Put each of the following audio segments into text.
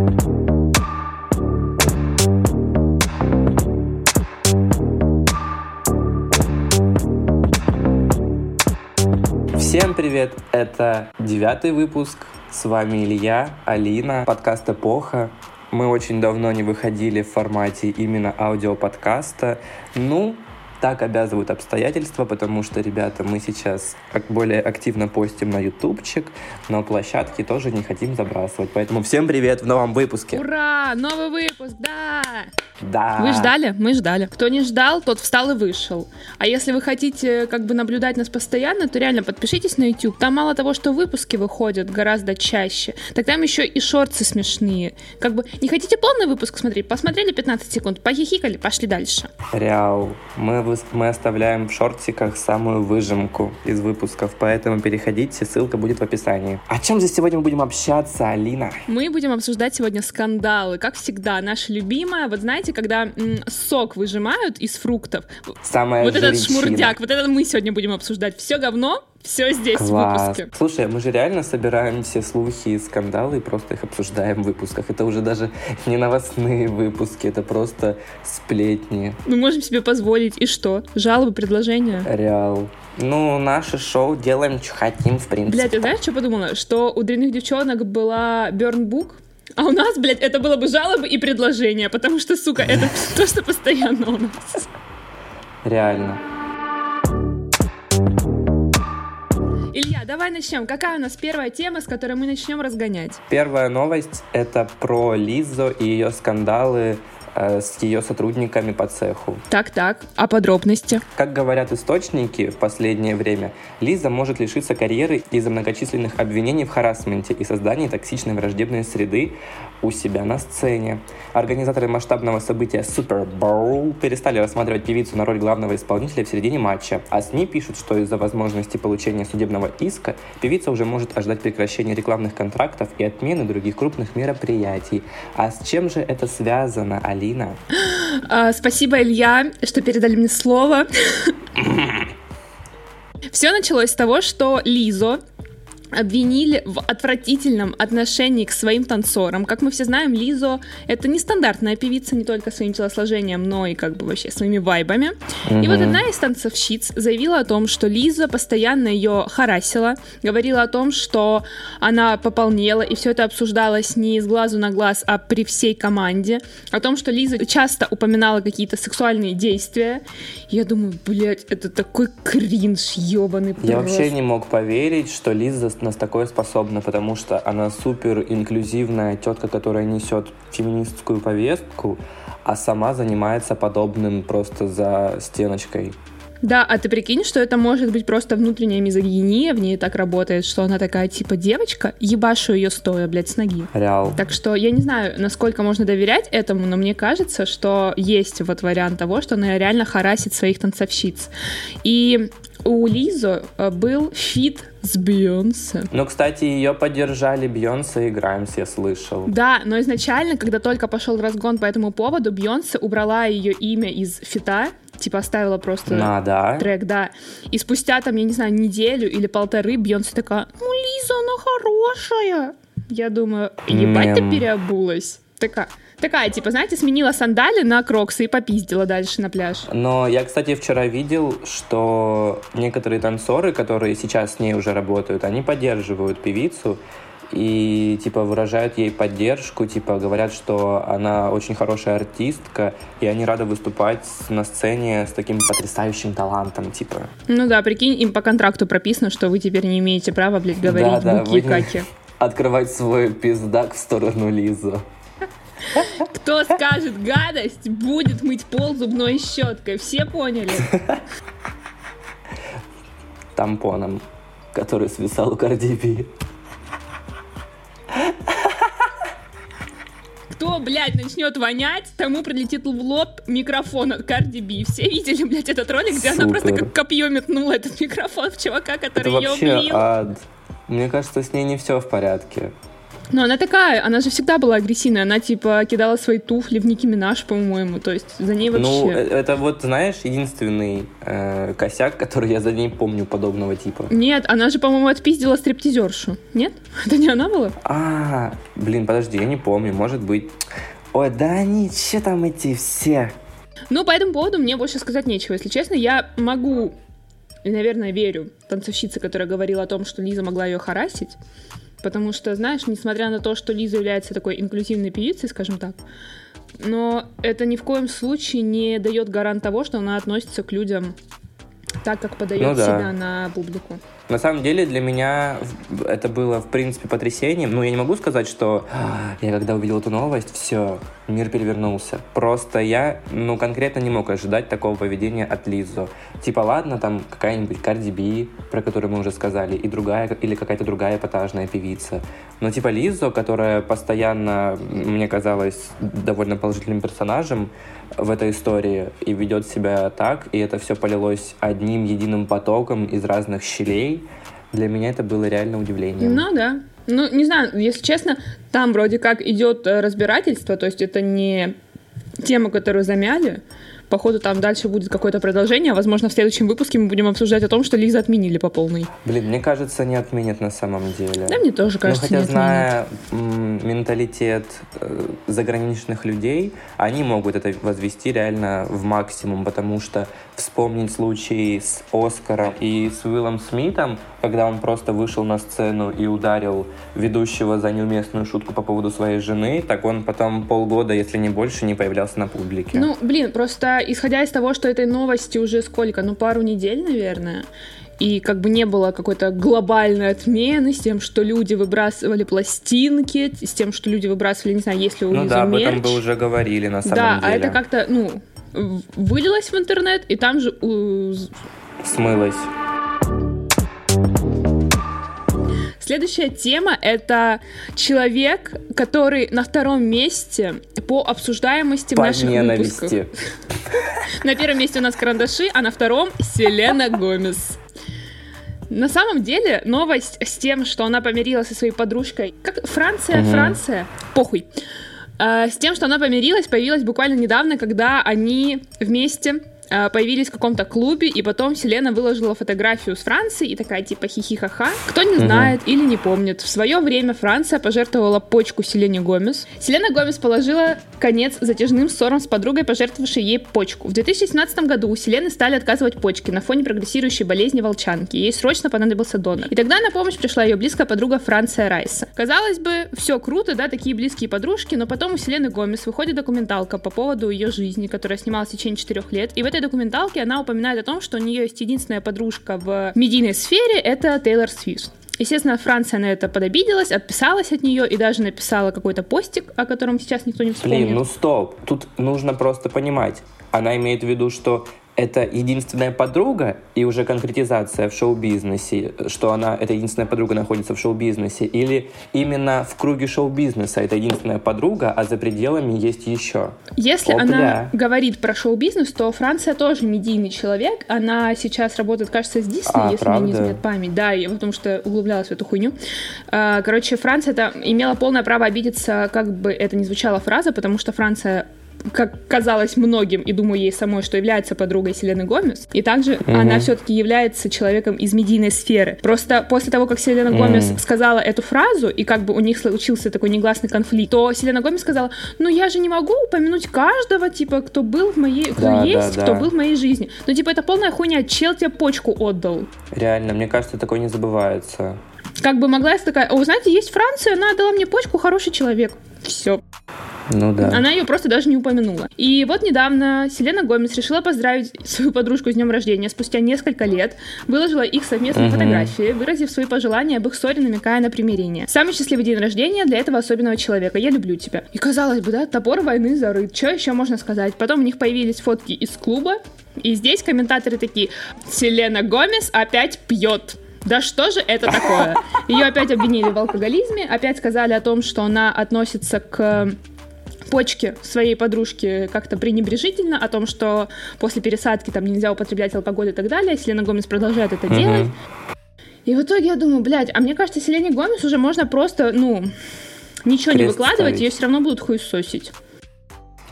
Всем привет! Это девятый выпуск. С вами Илья, Алина, подкаст «Эпоха». Мы очень давно не выходили в формате именно аудиоподкаста. Ну, так обязывают обстоятельства, потому что, ребята, мы сейчас более активно постим на ютубчик, но площадки тоже не хотим забрасывать. Поэтому всем привет в новом выпуске. Ура! Новый выпуск, да! Да. Вы ждали? Мы ждали. Кто не ждал, тот встал и вышел. А если вы хотите как бы наблюдать нас постоянно, то реально подпишитесь на YouTube. Там мало того, что выпуски выходят гораздо чаще, так там еще и шорты смешные. Как бы не хотите полный выпуск смотреть? Посмотрели 15 секунд, похихикали, пошли дальше. Реал. Мы, мы оставляем в шортиках самую выжимку из выпусков, поэтому переходите, ссылка будет в описании. О чем здесь сегодня мы будем общаться, Алина? Мы будем обсуждать сегодня скандалы. Как всегда, наша любимая. Вот знаете, когда м, сок выжимают из фруктов. Самая Вот жиричина. этот шмурдяк, вот это мы сегодня будем обсуждать. Все говно, все здесь Класс. в выпуске. Слушай, мы же реально собираем все слухи и скандалы и просто их обсуждаем в выпусках. Это уже даже не новостные выпуски, это просто сплетни. Мы можем себе позволить. И что? Жалобы, предложения? Реал. Ну, наше шоу делаем, что хотим, в принципе. Блядь, ты знаешь, что подумала? Что у дрянных девчонок была Бернбук, а у нас, блядь, это было бы жалобы и предложения, потому что, сука, это то, что постоянно у нас. Реально. Давай начнем. Какая у нас первая тема, с которой мы начнем разгонять? Первая новость — это про Лизу и ее скандалы с ее сотрудниками по цеху. Так-так, а подробности? Как говорят источники в последнее время, Лиза может лишиться карьеры из-за многочисленных обвинений в харасменте и создании токсичной враждебной среды у себя на сцене. Организаторы масштабного события Super Bowl перестали рассматривать певицу на роль главного исполнителя в середине матча, а СМИ пишут, что из-за возможности получения судебного иска певица уже может ожидать прекращения рекламных контрактов и отмены других крупных мероприятий. А с чем же это связано, Алина? А, спасибо, Илья, что передали мне слово. Все началось с того, что Лизо обвинили в отвратительном отношении к своим танцорам. Как мы все знаем, Лизо — это нестандартная певица не только своим телосложением, но и как бы вообще своими вайбами. Мгм. И вот одна из танцовщиц заявила о том, что Лиза постоянно ее харасила, говорила о том, что она пополнела, и все это обсуждалось не с глазу на глаз, а при всей команде, о том, что Лиза часто упоминала какие-то сексуальные действия. Я думаю, блядь, это такой кринж ебаный Я просто. вообще не мог поверить, что Лиза нас такое способна, потому что она супер инклюзивная тетка, которая несет феминистскую повестку, а сама занимается подобным просто за стеночкой. Да, а ты прикинь, что это может быть просто внутренняя мизогиния, в ней так работает, что она такая типа девочка, ебашу ее стоя, блядь, с ноги. Реал. Так что я не знаю, насколько можно доверять этому, но мне кажется, что есть вот вариант того, что она реально харасит своих танцовщиц. И у Lizzo э, был feat с Бейонсе. Ну, кстати, ее поддержали Бейонсе и Grimes, я слышал. Да, но изначально, когда только пошел разгон по этому поводу, Бейонсе убрала ее имя из feat а, типа оставила просто На, да. трек, да. И спустя там, я не знаю, неделю или полторы Бейонсе такая, ну, Lizzo, она хорошая. Я думаю, ебать ты Мем. переобулась. Такая, такая, типа, знаете, сменила сандали на кроксы и попиздила дальше на пляж. Но я, кстати, вчера видел, что некоторые танцоры, которые сейчас с ней уже работают, они поддерживают певицу и типа выражают ей поддержку, типа говорят, что она очень хорошая артистка, и они рады выступать на сцене с таким потрясающим талантом, типа. Ну да, прикинь, им по контракту прописано, что вы теперь не имеете права, блядь, говорить Да-да, буки вы и не- каки. Открывать свой пиздак в сторону Лизы. Кто скажет гадость, будет мыть пол зубной щеткой. Все поняли? Тампоном, который свисал у B. Кто, блядь, начнет вонять, тому прилетит в лоб микрофон от Cardi B. Все видели, блядь, этот ролик, где она просто Супер. как копье метнула этот микрофон в чувака, Это который ее вообще убил. ад. Мне кажется, с ней не все в порядке. Ну, она такая, она же всегда была агрессивная. Она, типа, кидала свои туфли в Ники Минаж, по-моему. То есть за ней вообще... Ну, это вот, знаешь, единственный э, косяк, который я за ней помню подобного типа. Нет, она же, по-моему, отпиздила стриптизершу. Нет? Это не она была? А, блин, подожди, я не помню, может быть. Ой, да они, че там эти все? Ну, по этому поводу мне больше сказать нечего. Если честно, я могу и, наверное, верю танцовщице, которая говорила о том, что Лиза могла ее харасить. Потому что, знаешь, несмотря на то, что Лиза является такой инклюзивной певицей, скажем так, но это ни в коем случае не дает гарант того, что она относится к людям так, как подает ну, да. себя на публику. На самом деле для меня это было, в принципе, потрясением. Ну, я не могу сказать, что «А, я когда увидел эту новость, все, мир перевернулся. Просто я, ну, конкретно не мог ожидать такого поведения от Лизо. Типа, ладно, там какая-нибудь Карди Би, про которую мы уже сказали, и другая, или какая-то другая эпатажная певица. Но типа Лизо, которая постоянно, мне казалось, довольно положительным персонажем в этой истории и ведет себя так, и это все полилось одним единым потоком из разных щелей, для меня это было реально удивлением. Ну да. Ну, не знаю, если честно, там вроде как идет э, разбирательство, то есть это не тема, которую замяли, Походу, там дальше будет какое-то продолжение. Возможно, в следующем выпуске мы будем обсуждать о том, что Лиза отменили по полной. Блин, мне кажется, не отменят на самом деле. Да, мне тоже кажется, ну, хотя, не зная менталитет э, заграничных людей, они могут это возвести реально в максимум, потому что вспомнить случай с Оскаром и с Уиллом Смитом, когда он просто вышел на сцену и ударил ведущего за неуместную шутку по поводу своей жены, так он потом полгода, если не больше, не появлялся на публике. Ну, блин, просто исходя из того, что этой новости уже сколько, ну, пару недель, наверное, и как бы не было какой-то глобальной отмены с тем, что люди выбрасывали пластинки, с тем, что люди выбрасывали, не знаю, если у Ну да, об этом бы уже говорили на самом да, деле. Да, а это как-то, ну, вылилось в интернет, и там же... Смылось. Следующая тема — это человек, который на втором месте по обсуждаемости по в наших ненависти. выпусках. На первом месте у нас карандаши, а на втором — Селена Гомес. На самом деле, новость с тем, что она помирилась со своей подружкой... Как Франция, угу. Франция? Похуй. А, с тем, что она помирилась, появилась буквально недавно, когда они вместе появились в каком-то клубе, и потом Селена выложила фотографию с Франции и такая типа хихихаха. Кто не знает угу. или не помнит, в свое время Франция пожертвовала почку Селене Гомес. Селена Гомес положила конец затяжным ссорам с подругой, пожертвовавшей ей почку. В 2017 году у Селены стали отказывать почки на фоне прогрессирующей болезни волчанки. Ей срочно понадобился донор. И тогда на помощь пришла ее близкая подруга Франция Райса. Казалось бы, все круто, да, такие близкие подружки, но потом у Селены Гомес выходит документалка по поводу ее жизни, которая снималась в течение четырех лет. И в этой этой документалке она упоминает о том, что у нее есть единственная подружка в медийной сфере, это Тейлор Свифт. Естественно, Франция на это подобиделась, отписалась от нее и даже написала какой-то постик, о котором сейчас никто не вспомнит. Блин, ну стоп, тут нужно просто понимать. Она имеет в виду, что это единственная подруга и уже конкретизация в шоу-бизнесе, что она, эта единственная подруга находится в шоу-бизнесе, или именно в круге шоу-бизнеса это единственная подруга, а за пределами есть еще. Если Опля. она говорит про шоу-бизнес, то Франция тоже медийный человек. Она сейчас работает, кажется, с Дисней, а, если правда? мне не изменяет память. Да, я потому что углублялась в эту хуйню. А, короче, Франция это имела полное право обидеться, как бы это ни звучала фраза, потому что Франция как казалось многим, и думаю ей самой, что является подругой Селены Гомес. И также mm-hmm. она все-таки является человеком из медийной сферы. Просто после того, как Селена mm-hmm. Гомес сказала эту фразу, и как бы у них случился такой негласный конфликт, то Селена Гомес сказала, ну я же не могу упомянуть каждого, типа, кто был в моей, кто да, есть, да, да. кто был в моей жизни. Ну, типа, это полная хуйня, чел тебе почку отдал. Реально, мне кажется, такое не забывается. Как бы могла я такая, о, знаете, есть Франция, она отдала мне почку, хороший человек. Все. Ну да. Она ее просто даже не упомянула. И вот недавно Селена Гомес решила поздравить свою подружку с днем рождения спустя несколько лет, выложила их совместные угу. фотографии, выразив свои пожелания об их ссоре, намекая на примирение. Самый счастливый день рождения для этого особенного человека. Я люблю тебя. И казалось бы, да, топор войны зарыт. Что еще можно сказать? Потом у них появились фотки из клуба, и здесь комментаторы такие, Селена Гомес опять пьет. Да что же это такое? Ее опять обвинили в алкоголизме, опять сказали о том, что она относится к почки своей подружки как-то пренебрежительно о том, что после пересадки там нельзя употреблять алкоголь и так далее. Селена Гомес продолжает это делать. И в итоге я думаю, блядь, а мне кажется, Селене Гомес уже можно просто, ну, ничего не Крест выкладывать, ставить. ее все равно будут хуесосить.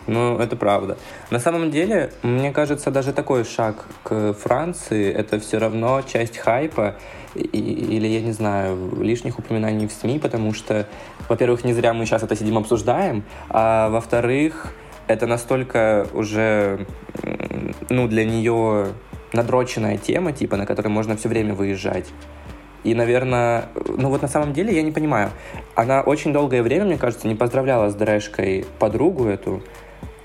Ну, это правда. На самом деле, мне кажется, даже такой шаг к Франции, это все равно часть хайпа, и- или, я не знаю, лишних упоминаний в СМИ, потому что, во-первых, не зря мы сейчас это сидим обсуждаем, а во-вторых, это настолько уже, ну, для нее надроченная тема, типа, на которой можно все время выезжать. И, наверное, ну вот на самом деле я не понимаю. Она очень долгое время, мне кажется, не поздравляла с Дрэшкой подругу эту,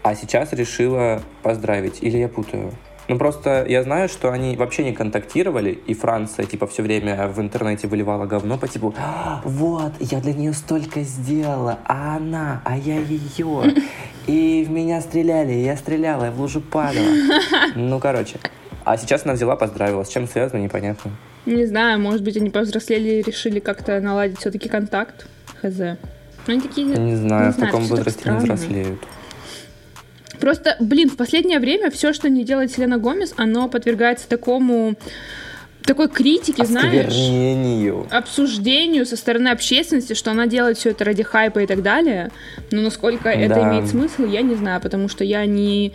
а сейчас решила поздравить. Или я путаю? Ну просто я знаю, что они вообще не контактировали, и Франция типа все время в интернете выливала говно по типу «А, вот, я для нее столько сделала, а она, а я ее. И в меня стреляли, и я стреляла, я в лужу падала. Ну, короче. А сейчас она взяла, поздравила. С чем связано, непонятно. Не знаю, может быть, они повзрослели и решили как-то наладить все-таки контакт. Хз. Ну, Они такие... Не знаю, в знаю, таком возрасте не взрослеют. Просто, блин, в последнее время все, что не делает Селена Гомес, оно подвергается такому такой критике, знаешь, обсуждению со стороны общественности, что она делает все это ради хайпа и так далее. Но насколько это Да. имеет смысл, я не знаю, потому что я не,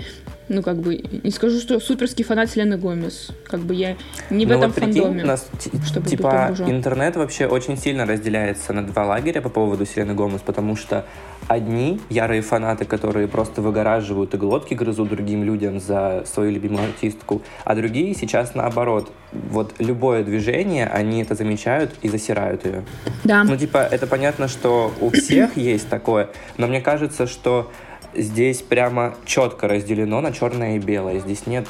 ну как бы, не скажу, что суперский фанат Селены Гомес. Как бы я не в Ну этом вот прикинь, фандоме. нас чтобы типа интернет вообще очень сильно разделяется на два лагеря по поводу Селены Гомес, потому что одни ярые фанаты, которые просто выгораживают и глотки грызут другим людям за свою любимую артистку, а другие сейчас наоборот. Вот любое движение, они это замечают и засирают ее. Да. Ну, типа, это понятно, что у всех есть такое, но мне кажется, что здесь прямо четко разделено на черное и белое. Здесь нет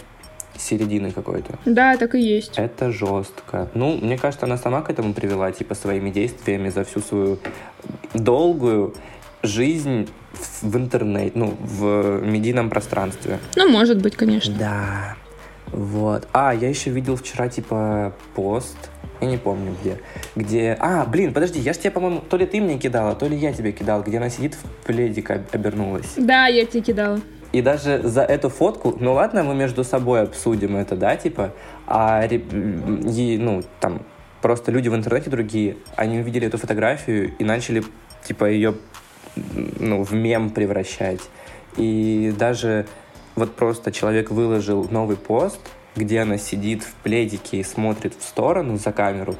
середины какой-то. Да, так и есть. Это жестко. Ну, мне кажется, она сама к этому привела, типа, своими действиями за всю свою долгую жизнь в в интернете, ну, в медийном пространстве. Ну, может быть, конечно. Да. Вот. А, я еще видел вчера, типа, пост, я не помню где, где... А, блин, подожди, я ж тебе, по-моему, то ли ты мне кидала, то ли я тебе кидал, где она сидит в пледик об- обернулась. Да, я тебе кидала. И даже за эту фотку, ну ладно, мы между собой обсудим это, да, типа, а, и, ну, там, просто люди в интернете другие, они увидели эту фотографию и начали, типа, ее, ну, в мем превращать. И даже вот просто человек выложил новый пост, где она сидит в пледике и смотрит в сторону за камеру,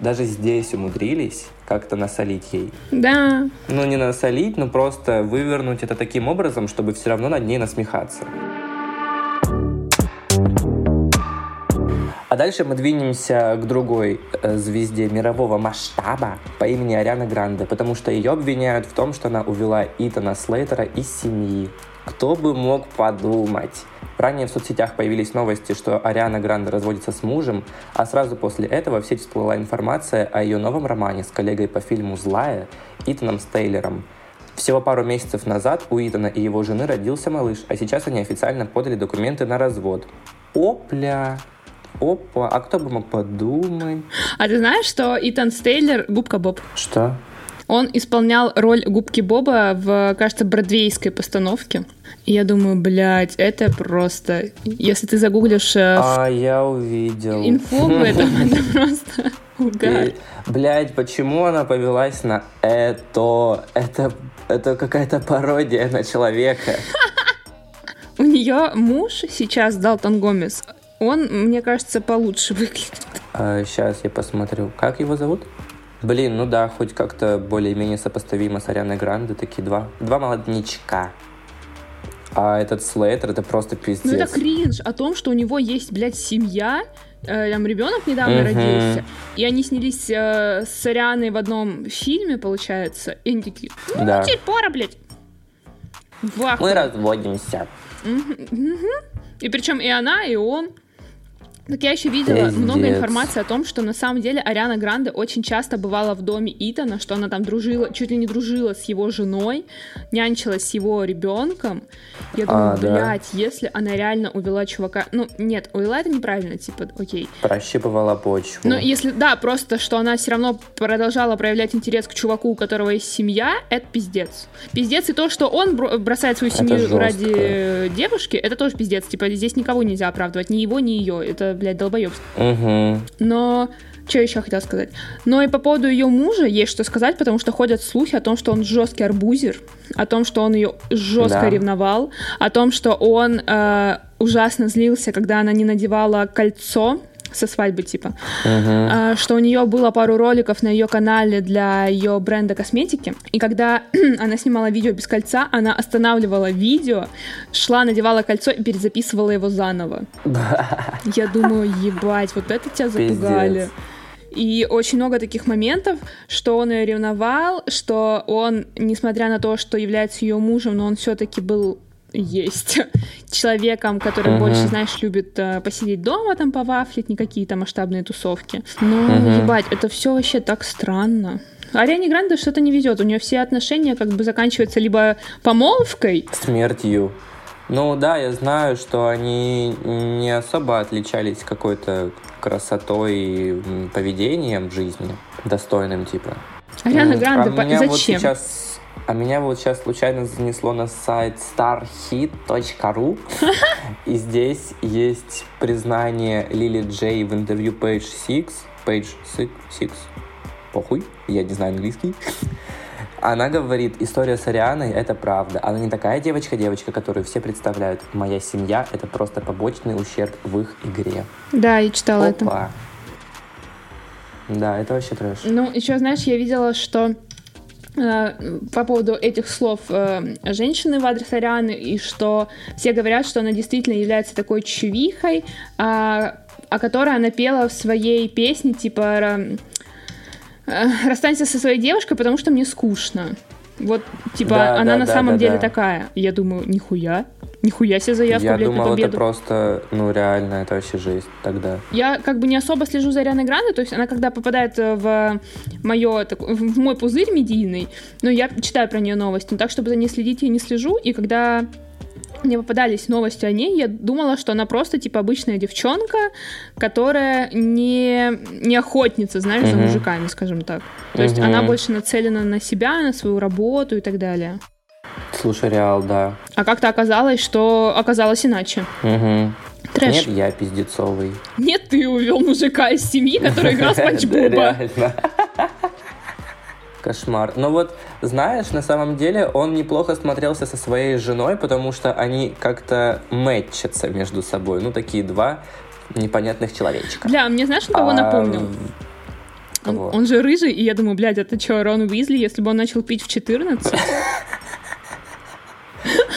даже здесь умудрились как-то насолить ей. Да. Ну, не насолить, но просто вывернуть это таким образом, чтобы все равно над ней насмехаться. А дальше мы двинемся к другой э, звезде мирового масштаба по имени Ариана Гранде, потому что ее обвиняют в том, что она увела Итана Слейтера из семьи. Кто бы мог подумать? Ранее в соцсетях появились новости, что Ариана Гранде разводится с мужем, а сразу после этого в сеть всплыла информация о ее новом романе с коллегой по фильму «Злая» Итаном Стейлером. Всего пару месяцев назад у Итана и его жены родился малыш, а сейчас они официально подали документы на развод. Опля! Опа, а кто бы мог подумать? А ты знаешь, что Итан Стейлер — губка Боб? Что? Он исполнял роль губки Боба в, кажется, бродвейской постановке. И я думаю, блядь, это просто... Если ты загуглишь э, А, я увидел. инфу об этом, это просто угар. И, Блядь, почему она повелась на это? Это, это какая-то пародия на человека. У нее муж сейчас, Далтон Гомес, он, мне кажется, получше выглядит. сейчас я посмотрю. Как его зовут? Блин, ну да, хоть как-то более-менее сопоставимо с Арианой Гранде. Такие два, два молодничка. А этот Слейтер, это просто пиздец. Ну это кринж о том, что у него есть, блядь, семья, э, там ребенок недавно Мгм. родился, и они снялись э, с Арианой в одном фильме, получается, и они такие, ну, Да. теперь пора, блядь. Вах. Мы разводимся. Мгм. И причем и она, и он. Так я еще видела Пиздец. много информации о том, что на самом деле Ариана Гранде очень часто бывала в доме Итана, что она там дружила, чуть ли не дружила с его женой, нянчилась с его ребенком. Я думаю, А, да. блядь, если она реально увела чувака... Ну, нет, увела это неправильно, типа, окей. Прощипывала почву. Но если, да, просто, что она все равно продолжала проявлять интерес к чуваку, у которого есть семья, это пиздец. Пиздец и то, что он бро- бросает свою семью ради девушки, это тоже пиздец. Типа, здесь никого нельзя оправдывать, ни его, ни ее. Это, блядь, долбоебство. Угу. Но Что еще хотела сказать? Но и по поводу ее мужа есть что сказать, потому что ходят слухи о том, что он жесткий арбузер, о том, что он ее жестко да. ревновал, о том, что он э, ужасно злился, когда она не надевала кольцо со свадьбы типа, uh-huh. что у нее было пару роликов на ее канале для ее бренда косметики, и когда она снимала видео без кольца, она останавливала видео, шла, надевала кольцо и перезаписывала его заново. Я думаю, ебать, вот это тебя запугали. Пиздец. И очень много таких моментов, что он ее ревновал, что он, несмотря на то, что является ее мужем, но он все-таки был есть человеком, который uh-huh. больше, знаешь, любит э, посидеть дома, там, повафлить, не какие-то масштабные тусовки. Но, uh-huh. ебать, это все вообще так странно. Ариане Гранде что-то не везет. У нее все отношения как бы заканчиваются либо помолвкой. Смертью. Ну да, я знаю, что они не особо отличались какой-то красотой и поведением в жизни, достойным типа. Ариана Гранде, а зачем? Вот сейчас а меня вот сейчас случайно занесло на сайт starhit.ru, и здесь есть признание Лили Джей в интервью Page 6, Page 6, похуй, я не знаю английский. Она говорит, история с Арианой — это правда. Она не такая девочка-девочка, которую все представляют. Моя семья — это просто побочный ущерб в их игре. Да, я читала Опа. это. Да, это вообще трэш. Ну, еще, знаешь, я видела, что по поводу этих слов э, женщины в адрес Арианы, и что все говорят, что она действительно является такой чувихой, а, о которой она пела в своей песне, типа э, «Расстанься со своей девушкой, потому что мне скучно». Вот, типа, да, она да, на да, самом да, деле да. такая. Я думаю, нихуя. Нихуя себе заявка, Я блядь, думал, на победу. это просто, ну, реально, это вообще жесть тогда. Я как бы не особо слежу за Арианой Гранде, то есть она когда попадает в, моё, в мой пузырь медийный, но я читаю про нее новости, но так, чтобы за ней следить, я не слежу, и когда мне попадались новости о ней, я думала, что она просто, типа, обычная девчонка, которая не, не охотница, знаешь, uh-huh. за мужиками, скажем так. То uh-huh. есть она больше нацелена на себя, на свою работу и так далее. Слушай, Реал, да. А как-то оказалось, что оказалось иначе. Угу. Трэш. Нет, я пиздецовый. Нет, ты увел мужика из семьи, который играл Спанч Боба. Кошмар. Но вот, знаешь, на самом деле он неплохо смотрелся со своей женой, потому что они как-то мэтчатся между собой. Ну, такие два непонятных человечка. Бля, мне знаешь, кого а... напомнил? Он, он же рыжий, и я думаю, блядь, это что, Рон Уизли, если бы он начал пить в 14?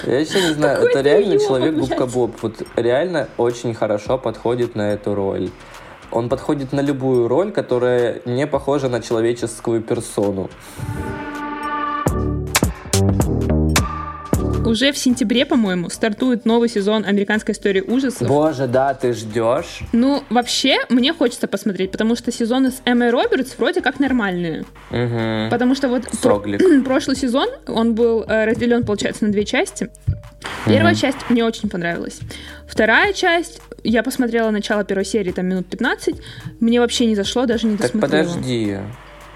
Я еще не знаю, это реально человек Губка Боб. Вот реально очень хорошо подходит на эту роль. Он подходит на любую роль, которая не похожа на человеческую персону. Уже в сентябре, по-моему, стартует новый сезон американской истории ужасов. Боже, да, ты ждешь? Ну, вообще, мне хочется посмотреть, потому что сезоны с Эммой Робертс вроде как нормальные. Угу. Потому что вот про- прошлый сезон, он был э, разделен, получается, на две части. Первая угу. часть мне очень понравилась. Вторая часть, я посмотрела начало первой серии, там минут 15, мне вообще не зашло, даже не досмотрела. Так подожди,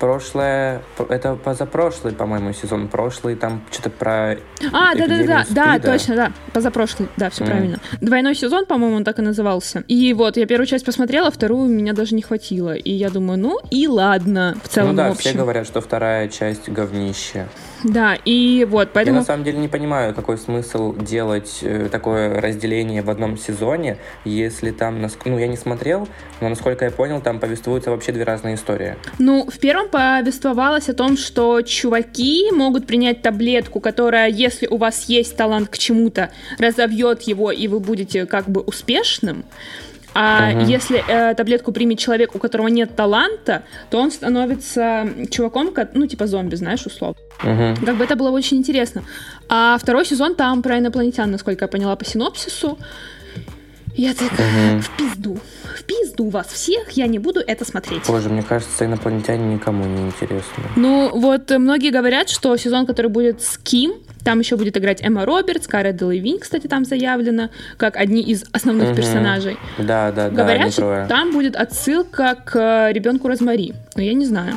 прошлое, это позапрошлый, по-моему, сезон прошлый, там что-то про А, да-да-да, да, точно, да, позапрошлый, да, все mm. правильно. Двойной сезон, по-моему, он так и назывался. И вот, я первую часть посмотрела, вторую меня даже не хватило. И я думаю, ну и ладно, в целом, Ну да, все говорят, что вторая часть говнище. Да, и вот, поэтому... Я на самом деле не понимаю, какой смысл делать э, такое разделение в одном сезоне, если там, ну, я не смотрел, но, насколько я понял, там повествуются вообще две разные истории. Ну, в первом повествовалось о том, что чуваки могут принять таблетку, которая, если у вас есть талант к чему-то, разовьет его, и вы будете как бы успешным, а угу. если э, таблетку примет человек, у которого нет таланта, то он становится чуваком, ну, типа зомби, знаешь, условно. Угу. Как бы это было очень интересно. А второй сезон там про инопланетян, насколько я поняла по синопсису. Я такая, угу. в пизду, в пизду вас всех, я не буду это смотреть. Боже, мне кажется, инопланетяне никому не интересны. Ну, вот многие говорят, что сезон, который будет с Ким, там еще будет играть Эмма Робертс, Кара Делевин, кстати, там заявлена, как одни из основных угу. персонажей. Да, да, да. Говорят, что там будет отсылка к ребенку Розмари. Но я не знаю.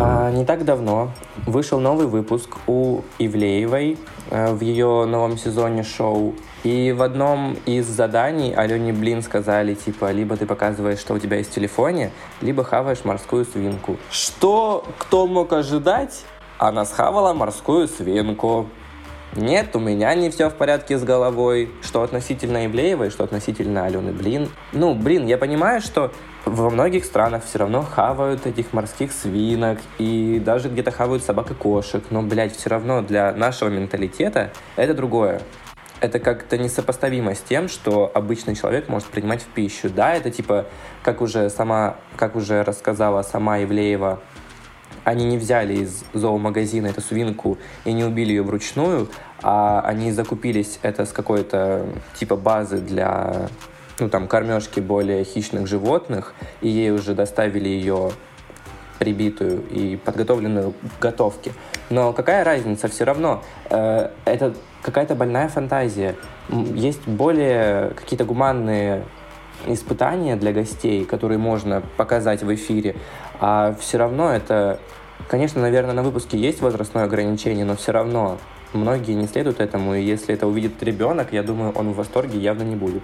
А не так давно вышел новый выпуск у Ивлеевой э, в ее новом сезоне шоу. И в одном из заданий Алене Блин сказали, типа, либо ты показываешь, что у тебя есть в телефоне, либо хаваешь морскую свинку. Что кто мог ожидать? Она схавала морскую свинку. Нет, у меня не все в порядке с головой. Что относительно Ивлеевой, что относительно Алены Блин. Ну, блин, я понимаю, что во многих странах все равно хавают этих морских свинок и даже где-то хавают собак и кошек. Но, блядь, все равно для нашего менталитета это другое. Это как-то несопоставимо с тем, что обычный человек может принимать в пищу. Да, это типа, как уже сама, как уже рассказала сама Ивлеева, они не взяли из зоомагазина эту свинку и не убили ее вручную, а они закупились это с какой-то типа базы для ну, там, кормежки более хищных животных, и ей уже доставили ее прибитую и подготовленную к готовке. Но какая разница? Все равно э, это какая-то больная фантазия. Есть более какие-то гуманные испытания для гостей, которые можно показать в эфире, а все равно это, конечно, наверное, на выпуске есть возрастное ограничение, но все равно многие не следуют этому, и если это увидит ребенок, я думаю, он в восторге явно не будет.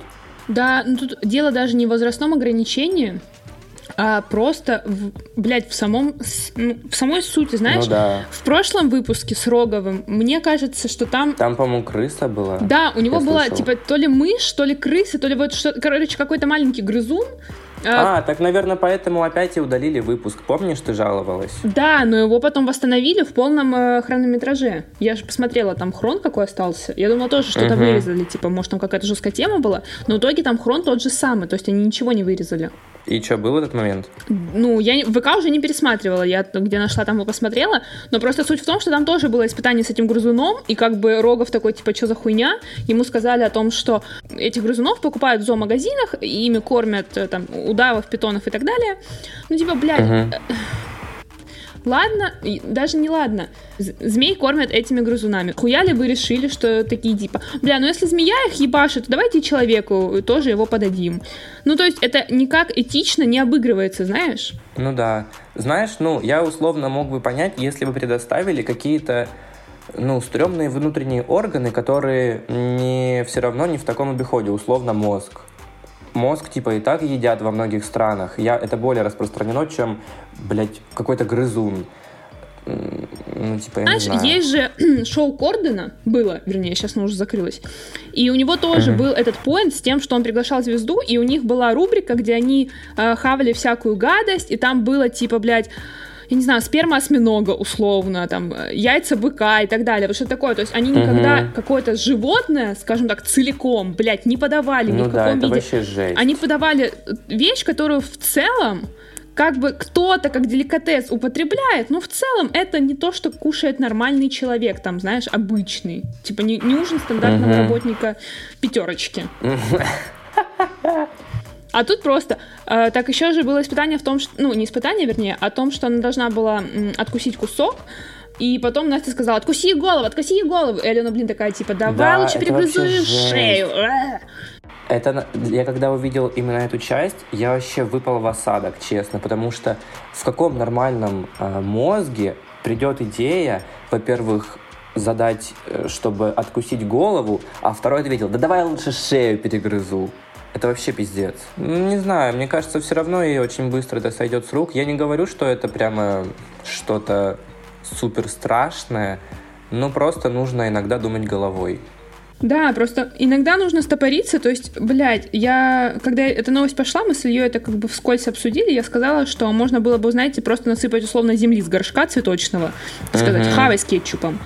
Да, ну тут дело даже не в возрастном ограничении, а просто, в, блядь, в самом, ну, в самой сути, знаешь, ну, да. в прошлом выпуске с Роговым, мне кажется, что там... Там, по-моему, крыса была. Да, у него была, слышал. типа, то ли мышь, то ли крыса, то ли вот что короче, какой-то маленький грызун, а, а, так, наверное, поэтому опять и удалили выпуск. Помнишь, ты жаловалась? Да, но его потом восстановили в полном э, хронометраже. Я же посмотрела, там хрон какой остался. Я думала тоже что-то угу. вырезали, типа, может, там какая-то жесткая тема была. Но в итоге там хрон тот же самый, то есть они ничего не вырезали. И что, был этот момент? Ну, я ВК уже не пересматривала, я где нашла, там его посмотрела, но просто суть в том, что там тоже было испытание с этим грызуном, и как бы Рогов такой, типа, что за хуйня? Ему сказали о том, что этих грызунов покупают в зоомагазинах, и ими кормят э, там удавов, питонов и так далее. Ну, типа, блядь... Угу. Ладно, даже не ладно. Змей кормят этими грызунами. Хуяли вы решили, что такие типа, бля, ну если змея их ебашит, то давайте человеку тоже его подадим. Ну, то есть это никак этично не обыгрывается, знаешь? Ну да. Знаешь, ну, я условно мог бы понять, если бы предоставили какие-то ну, стрёмные внутренние органы, которые не все равно не в таком обиходе, условно мозг мозг, типа, и так едят во многих странах. Я, это более распространено, чем, блядь, какой-то грызун. Ну, типа, я Знаешь, не знаю. есть же шоу Кордена, было, вернее, сейчас оно уже закрылось, и у него тоже uh-huh. был этот поинт с тем, что он приглашал звезду, и у них была рубрика, где они э, хавали всякую гадость, и там было, типа, блядь, я не знаю, сперма осьминога условно, там, яйца быка и так далее, вот что такое, то есть они никогда угу. какое-то животное, скажем так, целиком, блядь, не подавали ну ни в каком да, виде. жесть. Они подавали вещь, которую в целом как бы кто-то как деликатес употребляет, но в целом это не то, что кушает нормальный человек, там, знаешь, обычный. Типа не, не ужин стандартного uh работника пятерочки. А тут просто, э, так еще же было испытание в том, что, ну, не испытание, вернее, а о том, что она должна была м, откусить кусок, и потом Настя сказала, откуси голову, откуси голову. И Алена, блин, такая, типа, давай да, лучше перегрызу шею. Это, я когда увидел именно эту часть, я вообще выпал в осадок, честно, потому что в каком нормальном э, мозге придет идея, во-первых, задать, э, чтобы откусить голову, а второй ответил, да давай лучше шею перегрызу. Это вообще пиздец. Ну, не знаю, мне кажется, все равно ей очень быстро это сойдет с рук. Я не говорю, что это прямо что-то супер страшное, но просто нужно иногда думать головой. Да, просто иногда нужно стопориться, то есть, блядь, я, когда эта новость пошла, мы с Ильей это как бы вскользь обсудили, я сказала, что можно было бы, знаете, просто насыпать условно земли с горшка цветочного, сказать, uh-huh. хавай с кетчупом.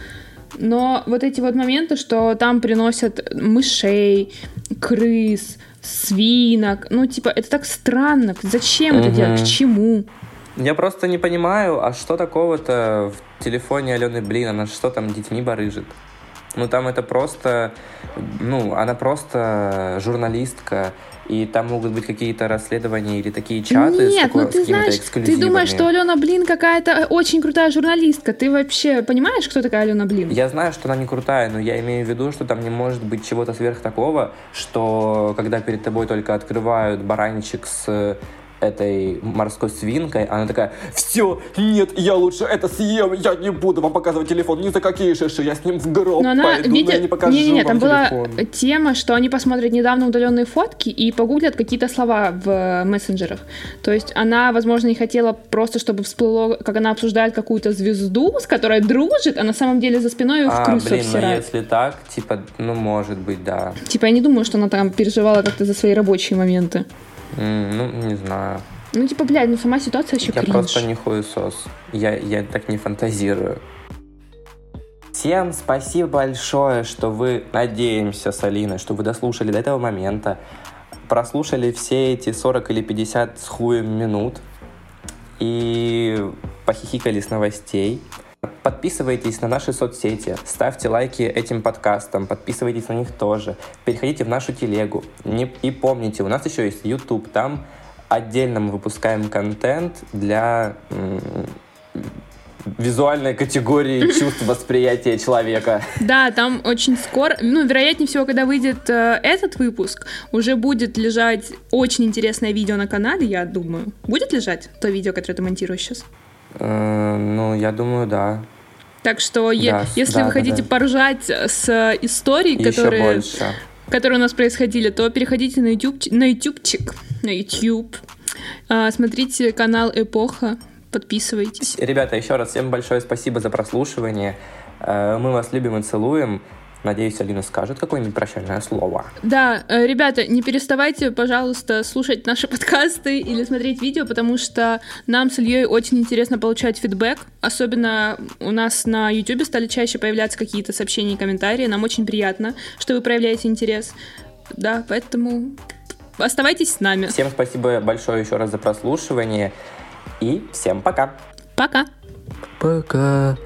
Но вот эти вот моменты, что там приносят мышей, крыс, свинок. Ну, типа, это так странно. Зачем угу. это делать? К чему? Я просто не понимаю, а что такого-то в телефоне Алены Блин? Она что там детьми барыжит? Ну, там это просто... Ну, она просто журналистка, и там могут быть какие-то расследования или такие чаты Нет, с, такой, ну ты знаешь, ты думаешь, что Алена Блин какая-то очень крутая журналистка. Ты вообще понимаешь, кто такая Алена Блин? Я знаю, что она не крутая, но я имею в виду, что там не может быть чего-то сверх такого, что когда перед тобой только открывают баранчик с этой морской свинкой, она такая, все, нет, я лучше это съем, я не буду вам показывать телефон ни за какие шиши, я с ним в гроб Но она, пойду, видя... но я не покажу не, не, не, там была телефон. тема, что они посмотрят недавно удаленные фотки и погуглят какие-то слова в э, мессенджерах. То есть она, возможно, не хотела просто, чтобы всплыло, как она обсуждает какую-то звезду, с которой дружит, а на самом деле за спиной ее в А, крысу блин, ну если так, типа, ну, может быть, да. Типа я не думаю, что она там переживала как-то за свои рабочие моменты. Ну, не знаю. Ну, типа, блядь, ну сама ситуация вообще Я кринж. просто не хуесос. Я, я так не фантазирую. Всем спасибо большое, что вы, надеемся с Алиной, что вы дослушали до этого момента, прослушали все эти 40 или 50 с хуем минут и похихикали с новостей. Подписывайтесь на наши соцсети, ставьте лайки этим подкастам, подписывайтесь на них тоже. Переходите в нашу телегу. И помните, у нас еще есть YouTube, там отдельно мы выпускаем контент для визуальной категории чувств восприятия человека. Да, там очень скоро, ну, вероятнее всего, когда выйдет э, этот выпуск, уже будет лежать очень интересное видео на канале, я думаю. Будет лежать то видео, которое ты монтируешь сейчас? Э, Ну, я думаю, да. Так что, Да, если да, вы да, хотите да. поржать с историей, еще которые, больше. которые у нас происходили, то переходите на YouTube, на ютубчик, на YouTube, А, смотрите канал Эпоха, подписывайтесь. Ребята, еще раз всем большое спасибо за прослушивание. Э, Мы вас любим и целуем. Надеюсь, Алина скажет какое-нибудь прощальное слово. Да, э, ребята, не переставайте, пожалуйста, слушать наши подкасты или смотреть видео, потому что нам с Ильей очень интересно получать фидбэк. Особенно у нас на YouTube стали чаще появляться какие-то сообщения и комментарии. Нам очень приятно, что вы проявляете интерес. Да, поэтому оставайтесь с нами. Всем спасибо большое еще раз за прослушивание. И всем пока. Пока. Пока.